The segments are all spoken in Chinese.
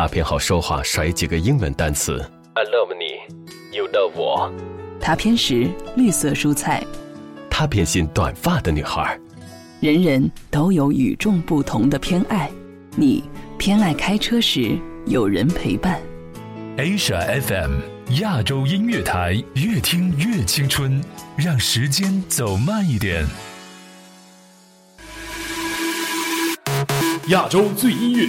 他偏好说话甩几个英文单词。I love 你，You love 我。他偏食绿色蔬菜。他偏心短发的女孩。人人都有与众不同的偏爱。你偏爱开车时有人陪伴。Asia FM 亚洲音乐台，越听越青春，让时间走慢一点。亚洲最音乐，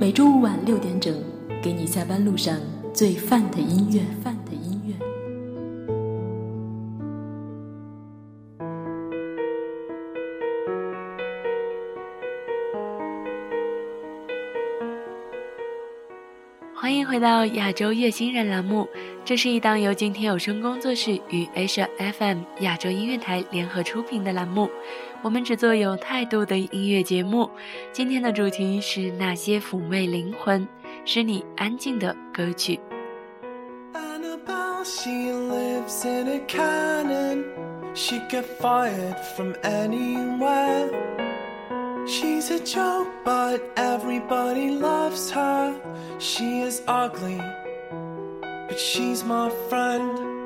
每周五晚六点整，给你下班路上最范的音乐。到亚洲乐星人栏目，这是一档由今天有声工作室与 Asia FM 亚洲音乐台联合出品的栏目。我们只做有态度的音乐节目。今天的主题是那些抚慰灵魂、使你安静的歌曲。She's a joke, but everybody loves her. She is ugly, but she's my friend.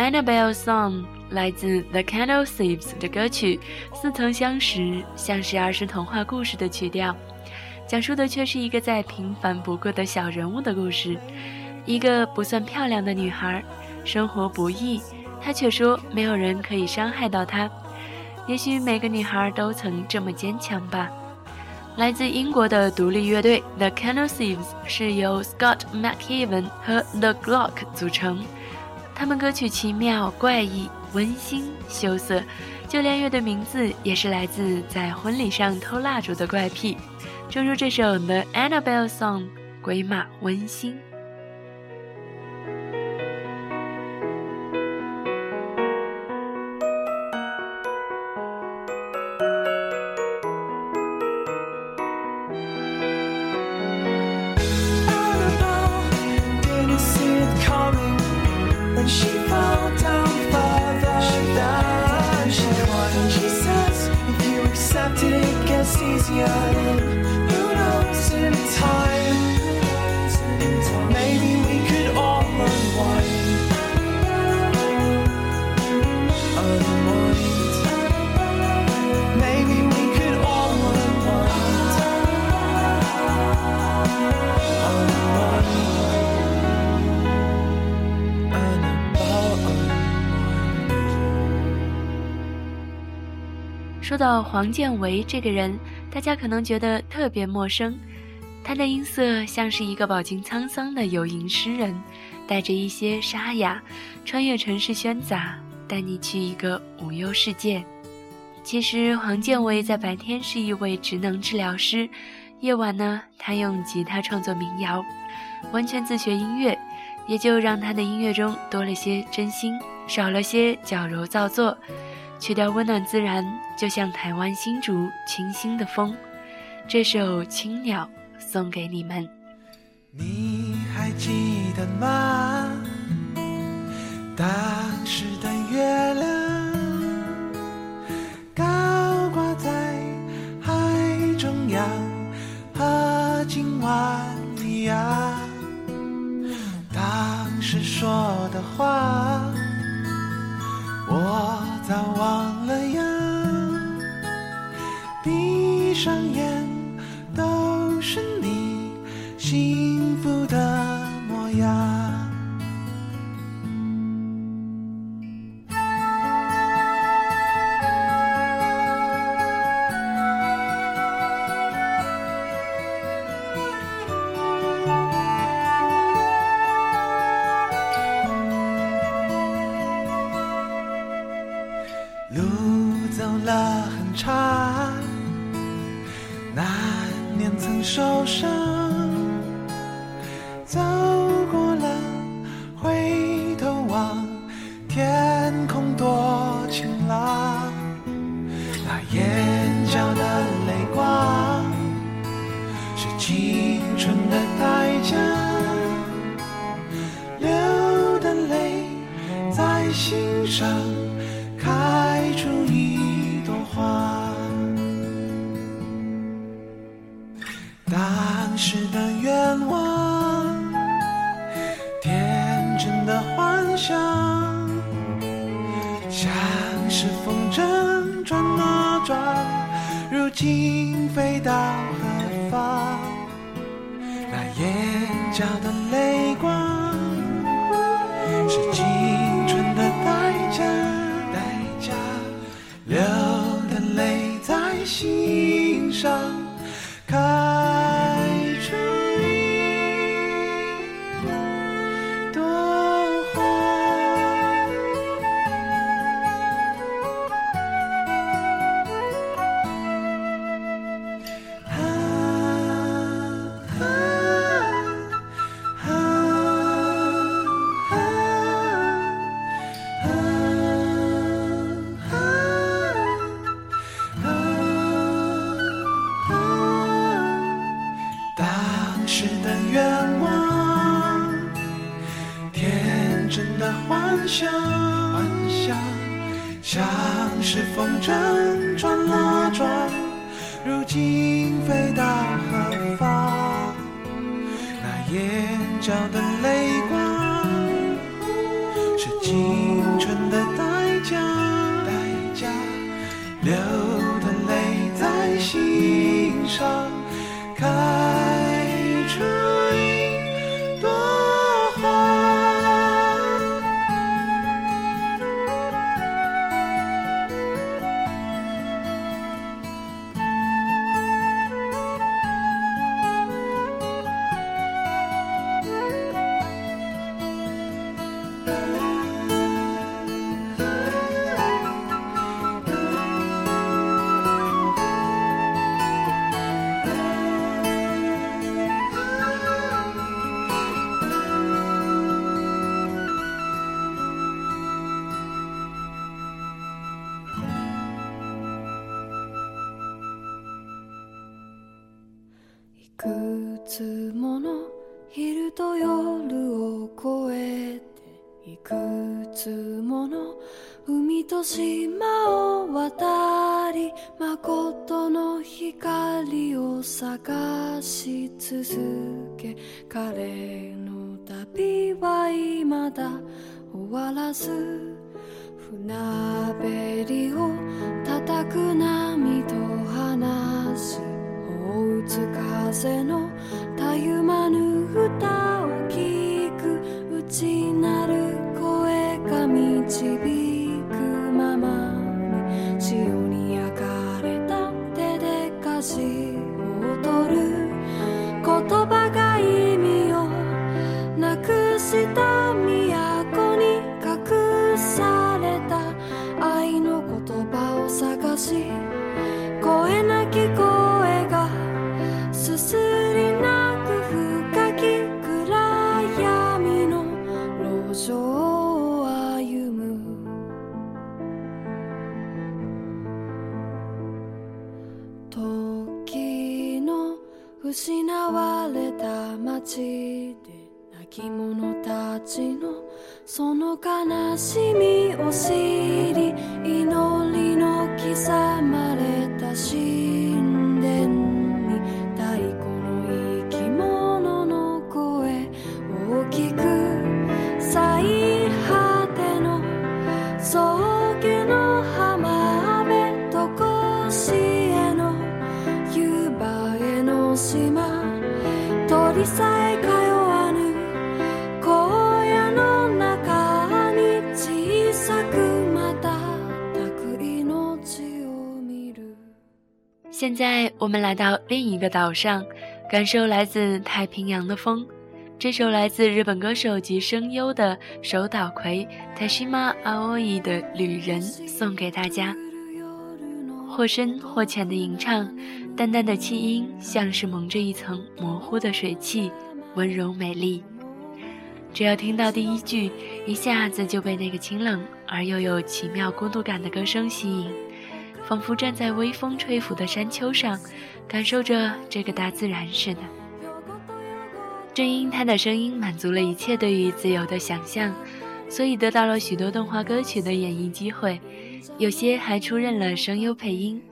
Annabelle Song 来自 The Candle Thieves 的歌曲似曾相识像是儿时童话故事的曲调。讲述的却是一个再平凡不过的小人物的故事。一个不算漂亮的女孩生活不易她却说没有人可以伤害到她。也许每个女孩都曾这么坚强吧。来自英国的独立乐队 The Candle Thieves 是由 Scott McEwen 和 The Glock 组成，他们歌曲奇妙、怪异、温馨、羞涩，就连乐队名字也是来自在婚礼上偷蜡烛的怪癖。正如这首 The Annabelle Song，鬼马温馨。到黄建为这个人，大家可能觉得特别陌生。他的音色像是一个饱经沧桑的游吟诗人，带着一些沙哑，穿越城市喧杂，带你去一个无忧世界。其实，黄建为在白天是一位职能治疗师，夜晚呢，他用吉他创作民谣，完全自学音乐，也就让他的音乐中多了些真心，少了些矫揉造作，曲调温暖自然，就像台湾新竹清新的风。这首《青鸟》送给你们。你还记得吗？当时的月亮高挂在海中央，和今晚一样。当时说的话，我早忘了呀。闭上眼，路走了很长，那年曾受伤，眼角的泪光，风筝转啊转，如今飞到何方？那眼角的くつもの昼と夜を越えていくつもの海と島を渡り誠の光を探し続け彼の旅は未だ終わらず。船べりを叩く波と話す。大打つ風のたゆまぬ歌を聞く。内なる声が導く。现在我们来到另一个岛上，感受来自太平洋的风。这首来自日本歌手及声优的手岛葵 Tashima Aoi 的《旅人》送给大家。或深或浅的吟唱，淡淡的气音像是蒙着一层模糊的水汽，温柔美丽。只要听到第一句，一下子就被那个清冷而又有奇妙孤独感的歌声吸引，仿佛站在微风吹拂的山丘上，感受着这个大自然似的。正因他的声音满足了一切对于自由的想象，所以得到了许多动画歌曲的演绎机会，有些还出任了声优配音。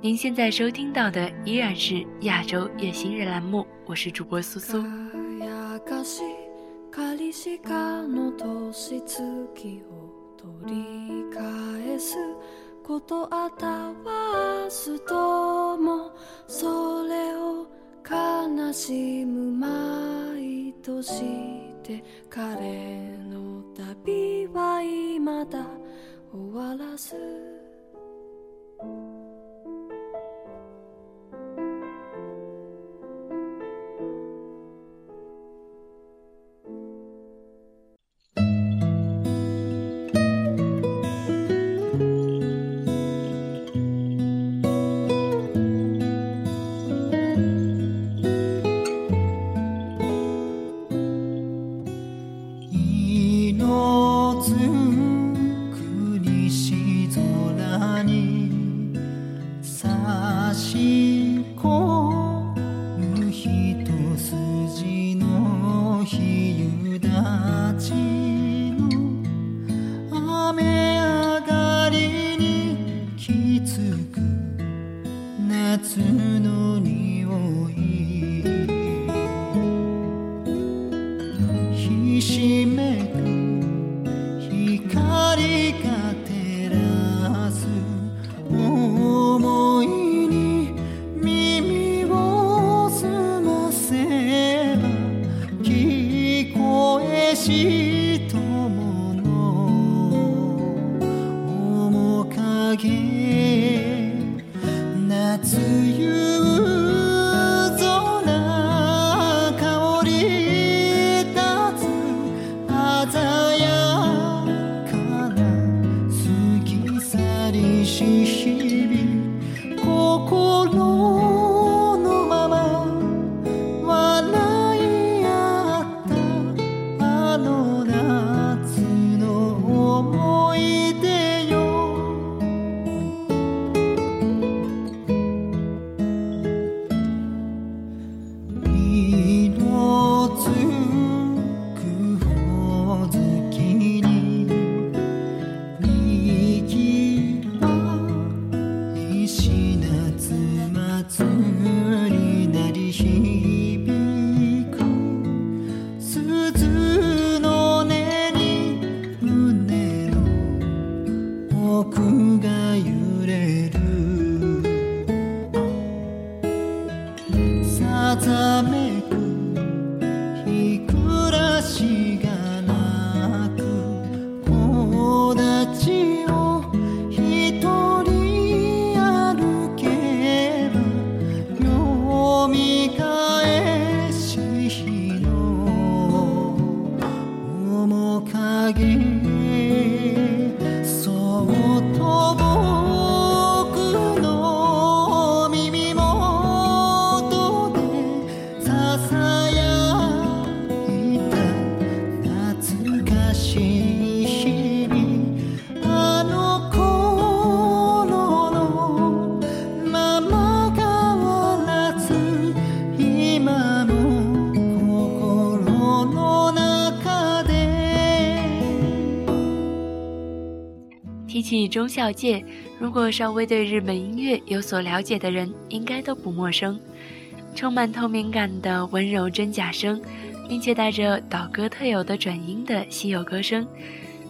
您现在收听到的依然是亚洲月星人栏目，我是主播苏苏。終わらず ti. 中孝介，如果稍微对日本音乐有所了解的人，应该都不陌生。充满透明感的温柔真假声，并且带着岛歌特有的转音的稀有歌声，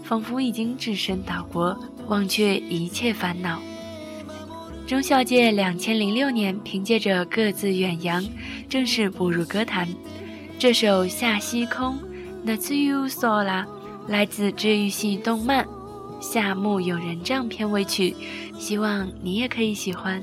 仿佛已经置身岛国，忘却一切烦恼。中孝介两千零六年凭借着《各自远洋》正式步入歌坛。这首《夏西空》，Natsu Sola，来自治愈系动漫《夏目友人帐》片尾曲，希望你也可以喜欢。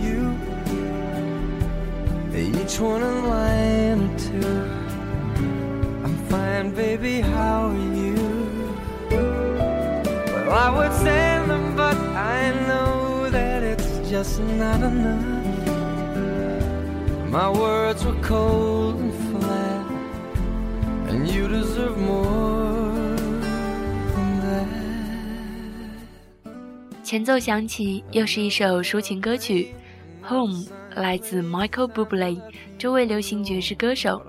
Each one a line or two. I'm fine, baby, how are you? Well, I would send them, but I know that it's just not enough. My words were cold and flat, and you deserve more than that. 前奏响起，又是一首抒情歌曲，《Home》 来自 Michael Bublé，这位流行爵士歌手。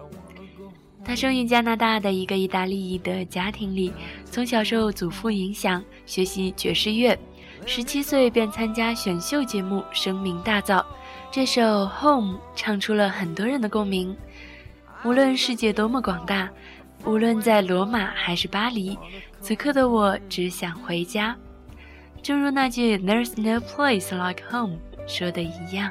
他生于加拿大的一个意大利裔的家庭里，从小受祖父影响学习爵士乐，十七岁便参加选秀节目，声名大噪。这首《Home》唱出了很多人的共鸣。无论世界多么广大，无论在罗马还是巴黎，此刻的我只想回家。正如那句 "There's no place like home" 说的一样。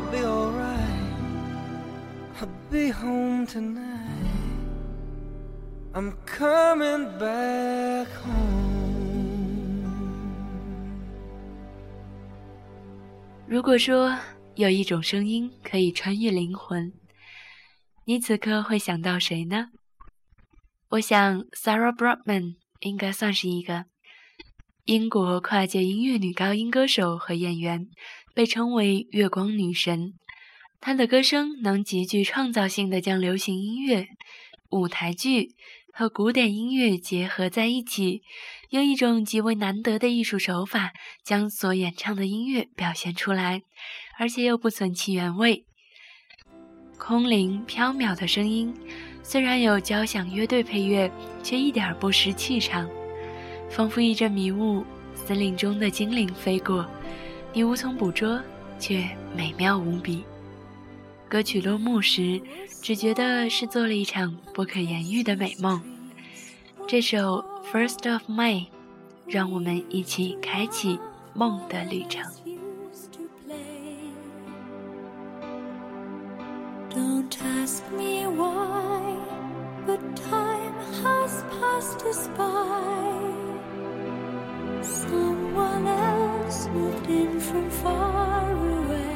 be alright i'll be home tonight i'm coming back home 如果说有一种声音可以穿越灵魂你此刻会想到谁呢我想 sarah Brightman 应该算是一个英国跨界音乐女高音歌手和演员被称为“月光女神”。她的歌声能极具创造性的将流行音乐、舞台剧和古典音乐结合在一起，用一种极为难得的艺术手法将所演唱的音乐表现出来，而且又不损其原味。空灵飘渺的声音，虽然有交响乐队配乐，却一点不失气场，仿佛一阵迷雾，森林中的精灵飞过，你无从捕捉，却美妙无比。歌曲落幕时，只觉得是做了一场不可言喻的美梦。这首《First of May》，让我们一起开启梦的旅程。Don't ask me why, but time has passed us by. Someone else moved in from far away.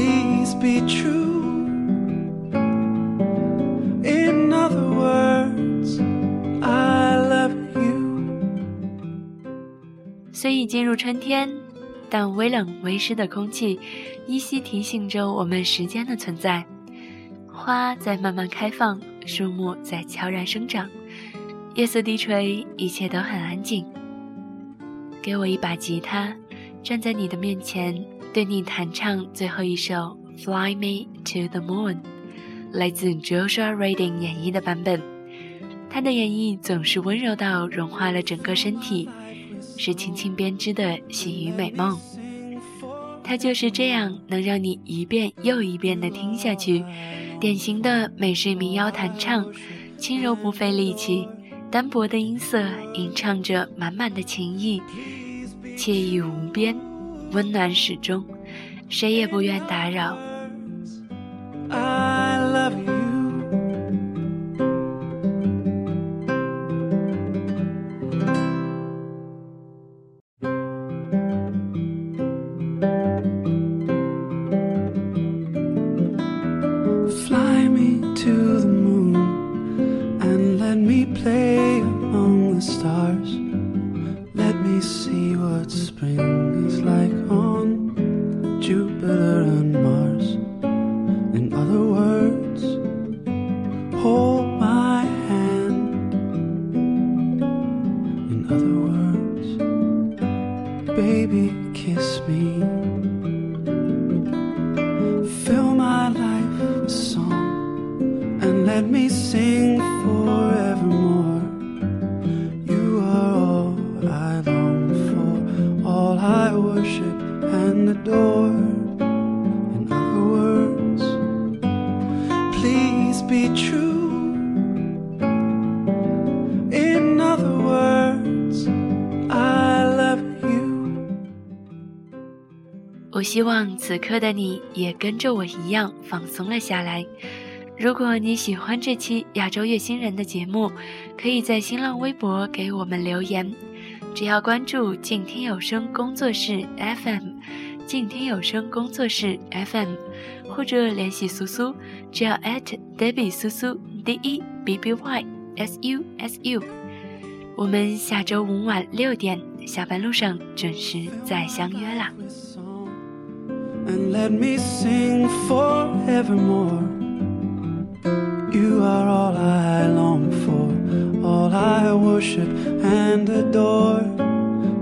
Please be true. In other words, I love you. 虽已进入春天，但微冷微湿的空气依稀提醒着我们时间的存在。花在慢慢开放，树木在悄然生长，夜色低垂，一切都很安静。给我一把吉他，站在你的面前，对你弹唱最后一首《Fly Me to the Moon》，来自 Joshua Radin 演绎的版本。他的演绎总是温柔到融化了整个身体，是轻轻编织的细雨美梦。他就是这样能让你一遍又一遍的听下去，典型的美式民谣弹唱，轻柔不费力气，单薄的音色吟唱着满满的情意，惬意无边，温暖始终，谁也不愿打扰。我希望此刻的你也跟着我一样放松了下来。 如果你喜欢这期亚洲月星人的节目，可以在新浪微博给我们留言，只要关注静听有声工作室 FM，静听有声工作室 FM，或者联系苏苏，只要 at Debbie 苏苏 D E B B Y S U S U。我们下周五晚六点下班路上准时再相约啦。You are all I long for, all I worship and adore.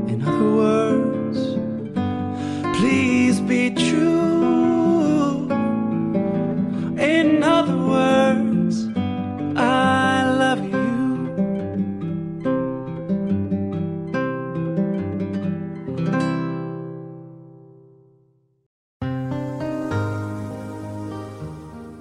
In other words,